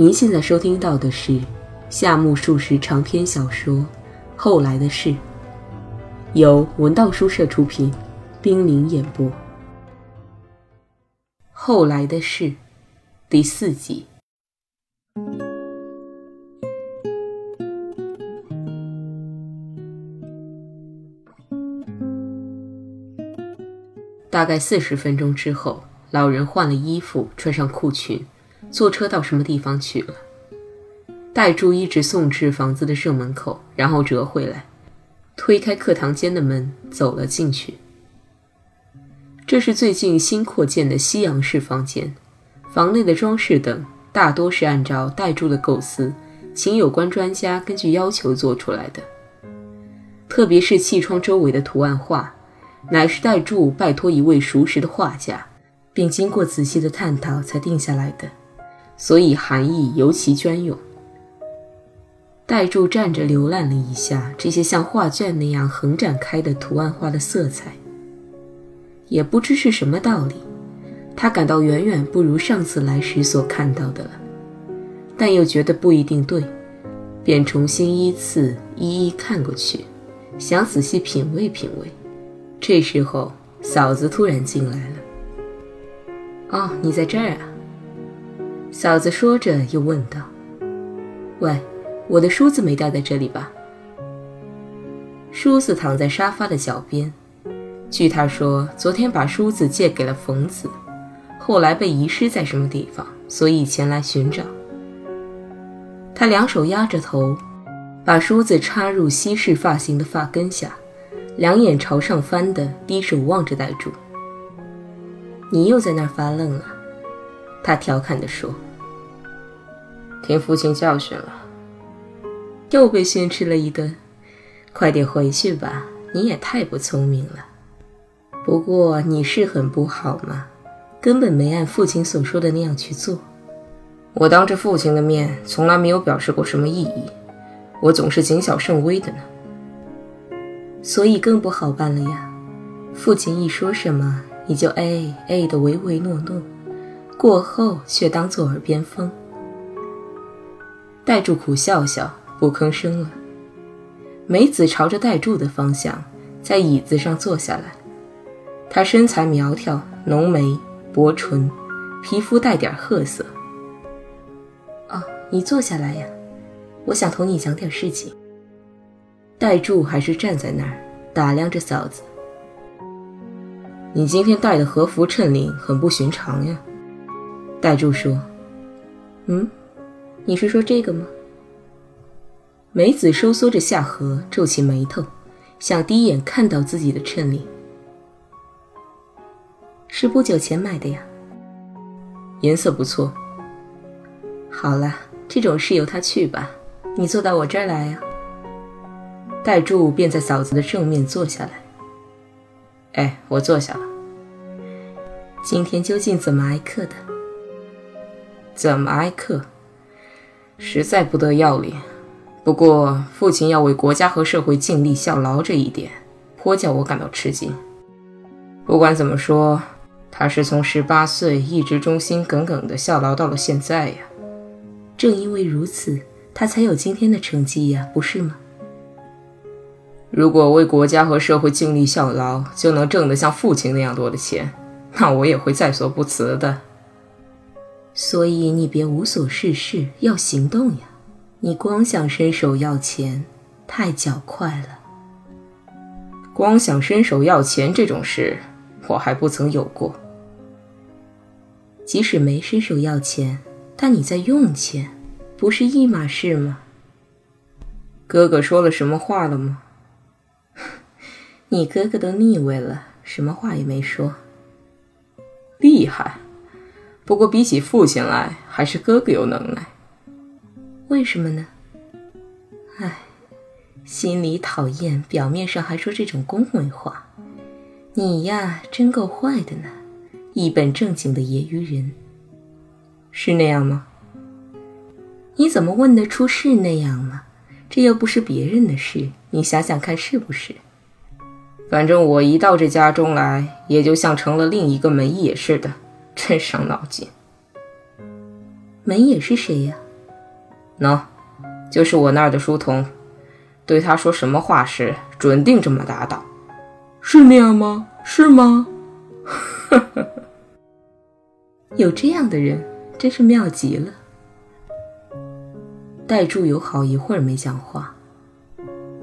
您现在收听到的是夏目漱石长篇小说《后来的事》，由文道书社出品，冰凌演播，《后来的事》第四集。大概四十分钟之后，老人换了衣服，穿上裤裙，坐车到什么地方去了。代柱一直送至房子的正门口，然后折回来，推开课堂间的门，走了进去。这是最近新扩建的西洋式房间，房内的装饰等大多是按照代柱的构思，请有关专家根据要求做出来的。特别是气窗周围的图案画。乃是代柱拜托一位熟识的画家，并经过仔细的探讨才定下来的，所以含义尤其隽永。代柱站着浏览了一下这些像画卷那样横展开的图案画的色彩，也不知是什么道理，他感到远远不如上次来时所看到的了，但又觉得不一定对，便重新依次一一看过去，想仔细品味品味。这时候，嫂子突然进来了。哦，你在这儿啊？嫂子说着，又问道：“喂，我的梳子没掉在这里吧？”梳子躺在沙发的脚边。据他说，昨天把梳子借给了冯子，后来被遗失在什么地方，所以前来寻找。他两手压着头，把梳子插入西式发型的发根下。两眼朝上翻的，低手望着呆住。你又在那儿发愣了，他调侃地说：“听父亲教训了，又被训斥了一顿。快点回去吧，你也太不聪明了。不过你是很不好嘛，根本没按父亲所说的那样去做。我当着父亲的面，从来没有表示过什么异议，我总是谨小慎微的呢。”所以更不好办了呀！父亲一说什么，你就哎哎的唯唯诺诺，过后却当作耳边风。戴柱苦笑笑，不吭声了。梅子朝着戴柱的方向，在椅子上坐下来。她身材苗条，浓眉薄唇，皮肤带点褐色。哦，你坐下来呀，我想同你讲点事情。戴柱还是站在那儿打量着嫂子。你今天戴的和服衬领很不寻常呀。戴柱说：“嗯，你是说这个吗？”梅子收缩着下颌，皱起眉头，想第一眼看到自己的衬领。是不久前买的呀。颜色不错。好了，这种事由他去吧。你坐到我这儿来呀。戴柱便在嫂子的正面坐下来。哎，我坐下了。今天究竟怎么挨课的？怎么挨克？实在不得要领。不过父亲要为国家和社会尽力效劳这一点，颇叫我感到吃惊。不管怎么说，他是从十八岁一直忠心耿耿地效劳到了现在呀。正因为如此，他才有今天的成绩呀，不是吗？如果为国家和社会尽力效劳，就能挣得像父亲那样多的钱，那我也会在所不辞的。所以你别无所事事，要行动呀！你光想伸手要钱，太较快了。光想伸手要钱这种事，我还不曾有过。即使没伸手要钱，但你在用钱，不是一码事吗？哥哥说了什么话了吗？你哥哥都腻味了，什么话也没说。厉害，不过比起父亲来，还是哥哥有能耐。为什么呢？唉，心里讨厌，表面上还说这种恭维话。你呀，真够坏的呢，一本正经的业余人。是那样吗？你怎么问得出是那样吗？这又不是别人的事，你想想看，是不是？反正我一到这家中来，也就像成了另一个门野似的，真伤脑筋。门野是谁呀？喏，就是我那儿的书童，对他说什么话时，准定这么答道。是那样吗？是吗？呵呵，有这样的人，真是妙极了。戴柱有好一会儿没讲话，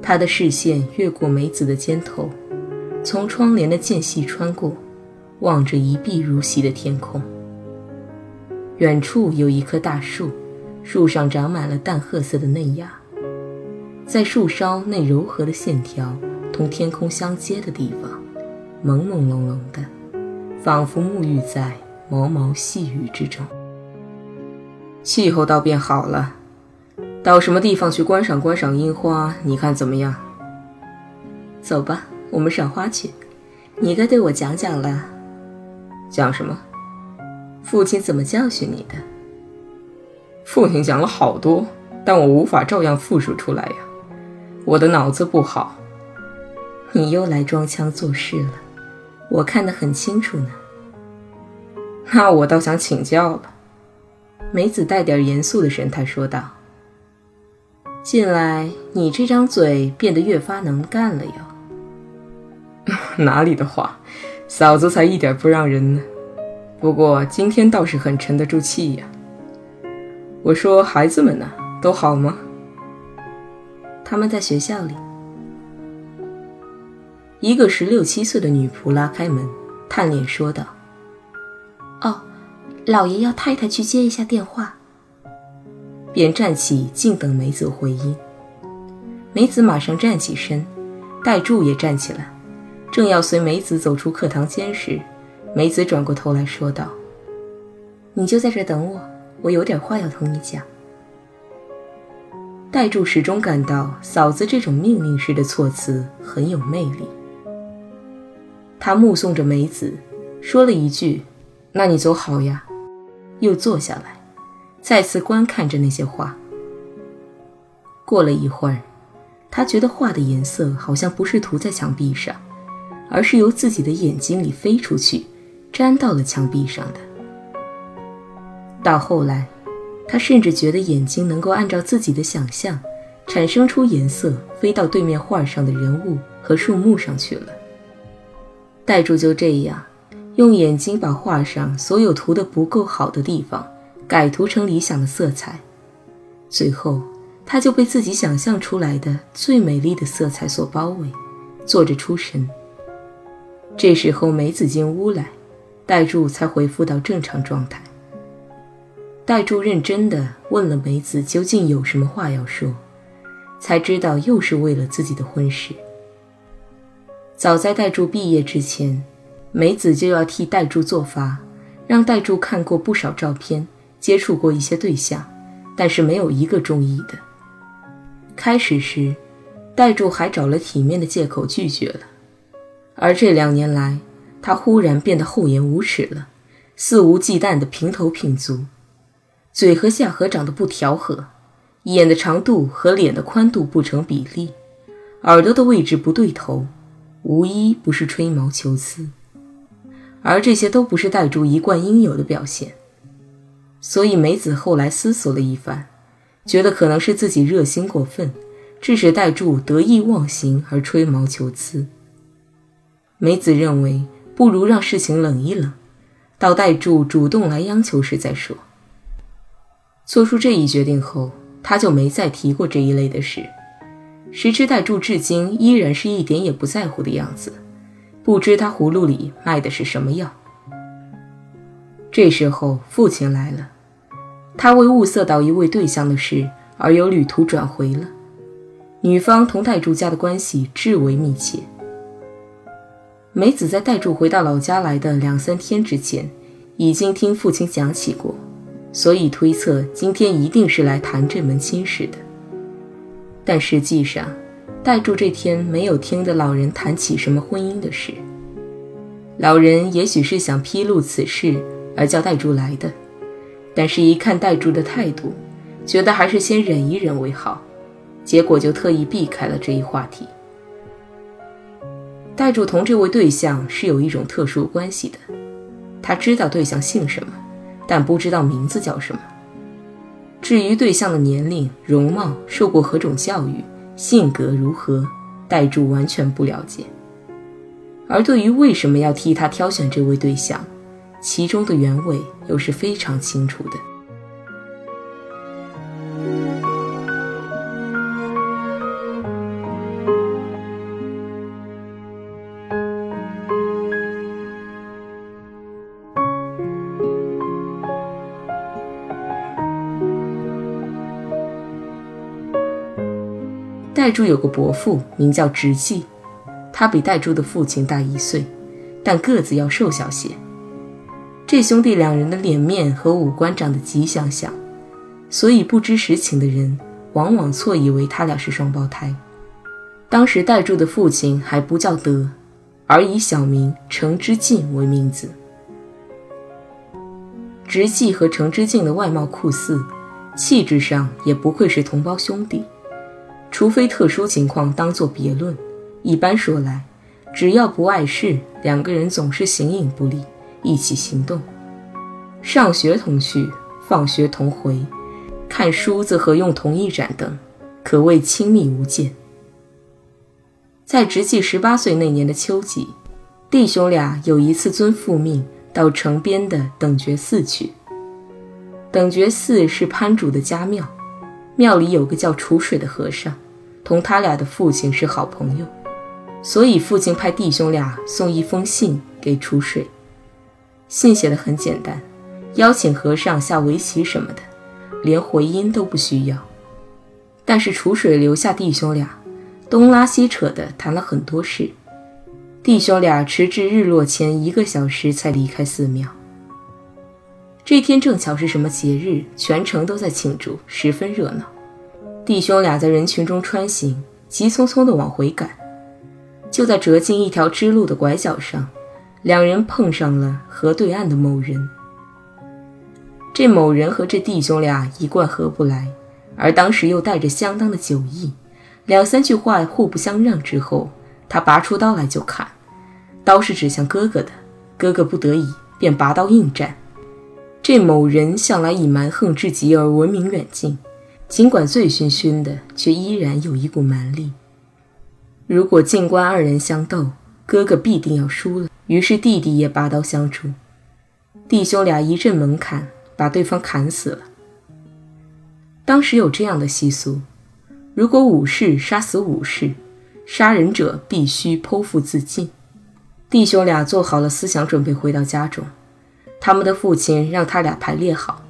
他的视线越过梅子的肩头，从窗帘的间隙穿过，望着一碧如洗的天空。远处有一棵大树，树上长满了淡褐色的嫩芽，在树梢那柔和的线条同天空相接的地方，朦朦胧胧的，仿佛沐浴在毛毛细雨之中。气候倒变好了。到什么地方去观赏观赏樱花？你看怎么样？走吧，我们赏花去。你该对我讲讲了。讲什么？父亲怎么教训你的？父亲讲了好多，但我无法照样复述出来呀。我的脑子不好。你又来装腔作势了，我看得很清楚呢。那我倒想请教了。梅子带点严肃的神态说道。近来你这张嘴变得越发能干了哟。哪里的话，嫂子才一点不让人呢。不过今天倒是很沉得住气呀。我说孩子们呢，都好吗？他们在学校里。一个十六七岁的女仆拉开门，探脸说道：“哦，老爷要太太去接一下电话。”便站起，静等梅子回音。梅子马上站起身，戴柱也站起来，正要随梅子走出课堂间时，梅子转过头来说道：“你就在这等我，我有点话要同你讲。”戴柱始终感到嫂子这种命令式的措辞很有魅力。他目送着梅子，说了一句：“那你走好呀。”又坐下来。再次观看着那些画。过了一会儿，他觉得画的颜色好像不是涂在墙壁上，而是由自己的眼睛里飞出去，粘到了墙壁上的。到后来，他甚至觉得眼睛能够按照自己的想象，产生出颜色，飞到对面画上的人物和树木上去了。戴柱就这样，用眼睛把画上所有涂得不够好的地方。改涂成理想的色彩，最后他就被自己想象出来的最美丽的色彩所包围，坐着出神。这时候梅子进屋来，戴柱才恢复到正常状态。戴柱认真地问了梅子究竟有什么话要说，才知道又是为了自己的婚事。早在戴柱毕业之前，梅子就要替戴柱做法，让戴柱看过不少照片。接触过一些对象，但是没有一个中意的。开始时，戴柱还找了体面的借口拒绝了，而这两年来，他忽然变得厚颜无耻了，肆无忌惮的平头平足，嘴和下颌长得不调和，眼的长度和脸的宽度不成比例，耳朵的位置不对头，无一不是吹毛求疵，而这些都不是戴柱一贯应有的表现。所以梅子后来思索了一番，觉得可能是自己热心过分，致使戴柱得意忘形而吹毛求疵。梅子认为，不如让事情冷一冷，到代柱主动来央求时再说。做出这一决定后，他就没再提过这一类的事。谁知代柱至今依然是一点也不在乎的样子，不知他葫芦里卖的是什么药。这时候，父亲来了。他为物色到一位对象的事而由旅途转回了。女方同代柱家的关系至为密切。梅子在代柱回到老家来的两三天之前，已经听父亲讲起过，所以推测今天一定是来谈这门亲事的。但实际上，戴柱这天没有听得老人谈起什么婚姻的事。老人也许是想披露此事而叫戴柱来的。但是，一看戴柱的态度，觉得还是先忍一忍为好，结果就特意避开了这一话题。戴柱同这位对象是有一种特殊关系的，他知道对象姓什么，但不知道名字叫什么。至于对象的年龄、容貌、受过何种教育、性格如何，戴柱完全不了解。而对于为什么要替他挑选这位对象，其中的原委又是非常清楚的。戴柱有个伯父，名叫直纪，他比戴柱的父亲大一岁，但个子要瘦小些。这兄弟两人的脸面和五官长得极相像，所以不知实情的人往往错以为他俩是双胞胎。当时戴柱的父亲还不叫德，而以小名程之敬为名字。直纪和程之敬的外貌酷似，气质上也不愧是同胞兄弟。除非特殊情况，当作别论。一般说来，只要不碍事，两个人总是形影不离，一起行动。上学同去，放学同回，看书则合用同一盏灯，可谓亲密无间。在直系十八岁那年的秋季，弟兄俩有一次遵父命到城边的等觉寺去。等觉寺是潘主的家庙，庙里有个叫楚水的和尚。同他俩的父亲是好朋友，所以父亲派弟兄俩送一封信给楚水。信写的很简单，邀请和尚下围棋什么的，连回音都不需要。但是楚水留下弟兄俩，东拉西扯的谈了很多事。弟兄俩迟至日落前一个小时才离开寺庙。这天正巧是什么节日，全城都在庆祝，十分热闹。弟兄俩在人群中穿行，急匆匆地往回赶。就在折进一条支路的拐角上，两人碰上了河对岸的某人。这某人和这弟兄俩一贯合不来，而当时又带着相当的酒意，两三句话互不相让之后，他拔出刀来就砍，刀是指向哥哥的，哥哥不得已便拔刀应战。这某人向来以蛮横至极而闻名远近。尽管醉醺醺的，却依然有一股蛮力。如果静观二人相斗，哥哥必定要输了。于是弟弟也拔刀相助，弟兄俩一阵猛砍，把对方砍死了。当时有这样的习俗：如果武士杀死武士，杀人者必须剖腹自尽。弟兄俩做好了思想准备，回到家中，他们的父亲让他俩排列好。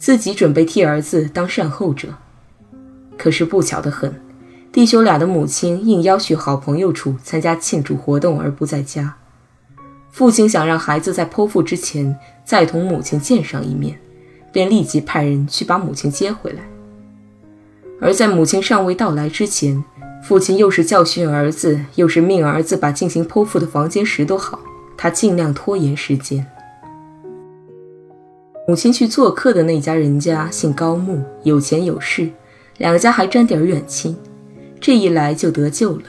自己准备替儿子当善后者，可是不巧得很，弟兄俩的母亲应邀去好朋友处参加庆祝活动而不在家。父亲想让孩子在剖腹之前再同母亲见上一面，便立即派人去把母亲接回来。而在母亲尚未到来之前，父亲又是教训儿子，又是命儿子把进行剖腹的房间拾掇好，他尽量拖延时间。母亲去做客的那家人家姓高木，有钱有势，两家还沾点远亲，这一来就得救了。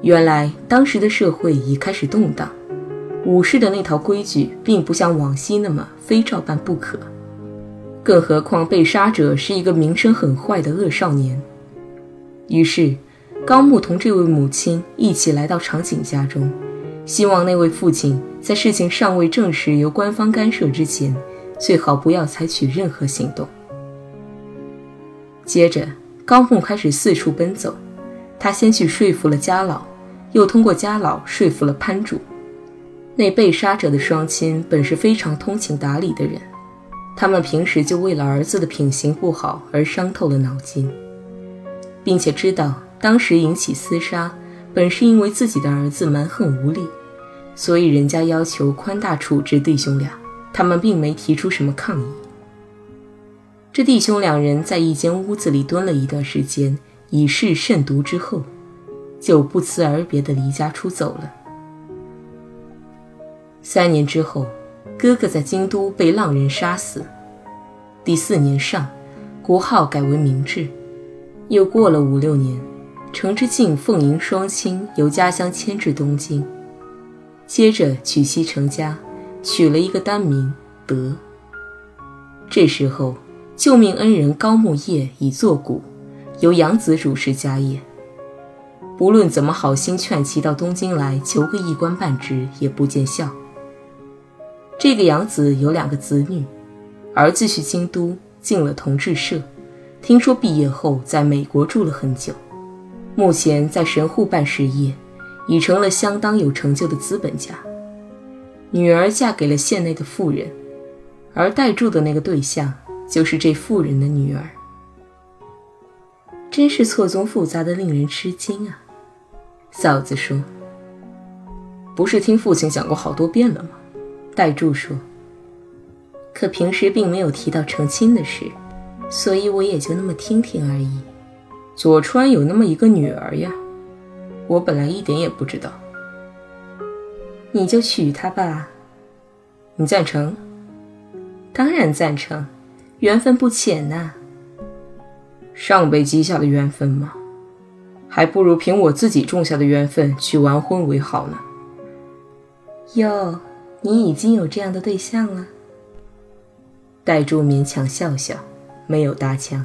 原来当时的社会已开始动荡，武士的那套规矩并不像往昔那么非照办不可，更何况被杀者是一个名声很坏的恶少年。于是，高木同这位母亲一起来到长井家中。希望那位父亲在事情尚未证实由官方干涉之前，最好不要采取任何行动。接着，高木开始四处奔走，他先去说服了家老，又通过家老说服了潘主。那被杀者的双亲本是非常通情达理的人，他们平时就为了儿子的品行不好而伤透了脑筋，并且知道当时引起厮杀，本是因为自己的儿子蛮横无理。所以人家要求宽大处置弟兄俩，他们并没提出什么抗议。这弟兄两人在一间屋子里蹲了一段时间，以示慎独之后，就不辞而别地离家出走了。三年之后，哥哥在京都被浪人杀死。第四年上，国号改为明治。又过了五六年，程之敬奉迎双亲由家乡迁至东京。接着娶妻成家，取了一个单名德。这时候，救命恩人高木叶已作古，由养子主持家业。不论怎么好心劝其到东京来求个一官半职，也不见效。这个养子有两个子女，儿子去京都进了同志社，听说毕业后在美国住了很久，目前在神户办事业，已成了相当有成就的资本家。女儿嫁给了县内的富人，而代住的那个对象就是这富人的女儿。真是错综复杂的，令人吃惊啊！嫂子说：“不是听父亲讲过好多遍了吗？”代柱说：“可平时并没有提到成亲的事，所以我也就那么听听而已。”左川有那么一个女儿呀，我本来一点也不知道。你就娶她吧，你赞成？当然赞成，缘分不浅呐。上辈积下的缘分吗？还不如凭我自己种下的缘分去完婚为好呢。哟，你已经有这样的对象了？代柱勉强笑笑，没有搭腔。